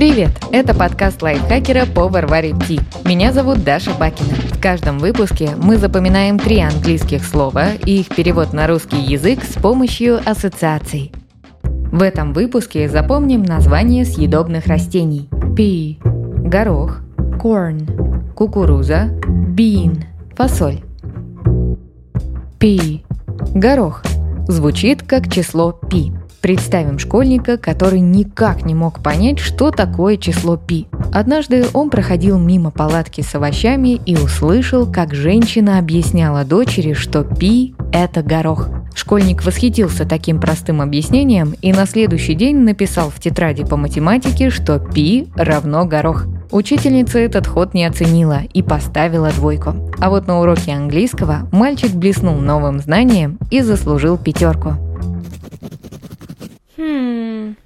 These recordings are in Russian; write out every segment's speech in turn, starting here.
Привет! Это подкаст лайфхакера по Варваре Ти. Меня зовут Даша Бакина. В каждом выпуске мы запоминаем три английских слова и их перевод на русский язык с помощью ассоциаций. В этом выпуске запомним названия съедобных растений. Pea – горох, corn – кукуруза, bean – фасоль. Pea – горох. Звучит как число пи. Представим школьника, который никак не мог понять, что такое число пи. Однажды он проходил мимо палатки с овощами и услышал, как женщина объясняла дочери, что пи – это горох. Школьник восхитился таким простым объяснением и на следующий день написал в тетради по математике, что пи равно горох. Учительница этот ход не оценила и поставила двойку. А вот на уроке английского мальчик блеснул новым знанием и заслужил пятерку. Hmm.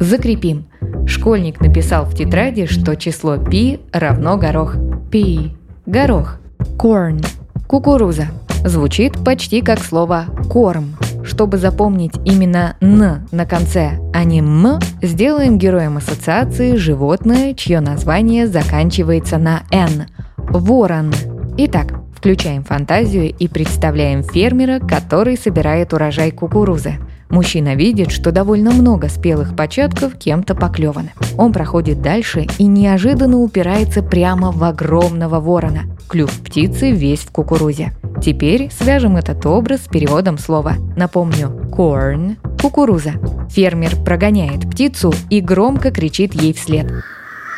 Закрепим. Школьник написал в тетради, что число пи равно горох. Пи – горох. Corn – кукуруза. Звучит почти как слово корм. Чтобы запомнить именно «н» на конце, а не «м», сделаем героем ассоциации животное, чье название заканчивается на «н» – ворон. Итак, включаем фантазию и представляем фермера, который собирает урожай кукурузы – Мужчина видит, что довольно много спелых початков кем-то поклеваны. Он проходит дальше и неожиданно упирается прямо в огромного ворона. Клюв птицы весь в кукурузе. Теперь свяжем этот образ с переводом слова. Напомню, corn – кукуруза. Фермер прогоняет птицу и громко кричит ей вслед.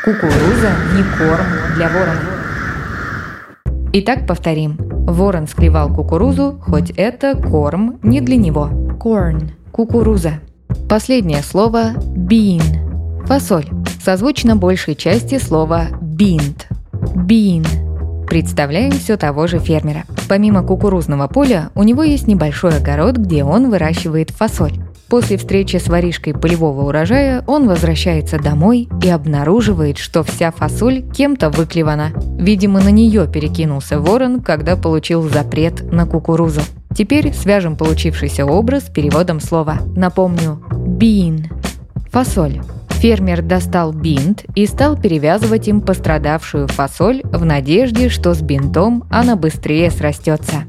Кукуруза не корм для ворона. Итак, повторим. Ворон склевал кукурузу, хоть это корм не для него. Corn кукуруза. Последнее слово bean – фасоль. Созвучно большей части слова bean. Bean. Представляем все того же фермера. Помимо кукурузного поля, у него есть небольшой огород, где он выращивает фасоль. После встречи с воришкой полевого урожая он возвращается домой и обнаруживает, что вся фасоль кем-то выклевана. Видимо, на нее перекинулся ворон, когда получил запрет на кукурузу. Теперь свяжем получившийся образ с переводом слова. Напомню, bean – фасоль. Фермер достал бинт и стал перевязывать им пострадавшую фасоль в надежде, что с бинтом она быстрее срастется.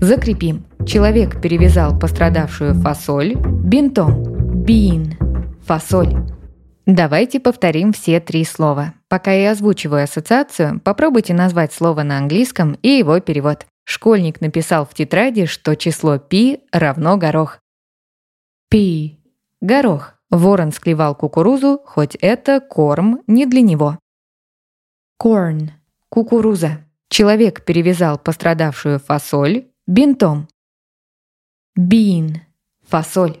Закрепим. Человек перевязал пострадавшую фасоль бинтом. Bean – фасоль. Давайте повторим все три слова. Пока я озвучиваю ассоциацию, попробуйте назвать слово на английском и его перевод. Школьник написал в тетради, что число пи равно горох. Пи – горох. Ворон склевал кукурузу, хоть это корм не для него. Corn – кукуруза. Человек перевязал пострадавшую фасоль бинтом. Bean – фасоль.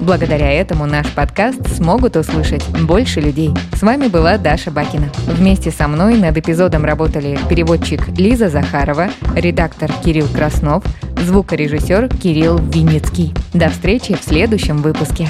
Благодаря этому наш подкаст смогут услышать больше людей. С вами была Даша Бакина. Вместе со мной над эпизодом работали переводчик Лиза Захарова, редактор Кирилл Краснов, звукорежиссер Кирилл Винницкий. До встречи в следующем выпуске.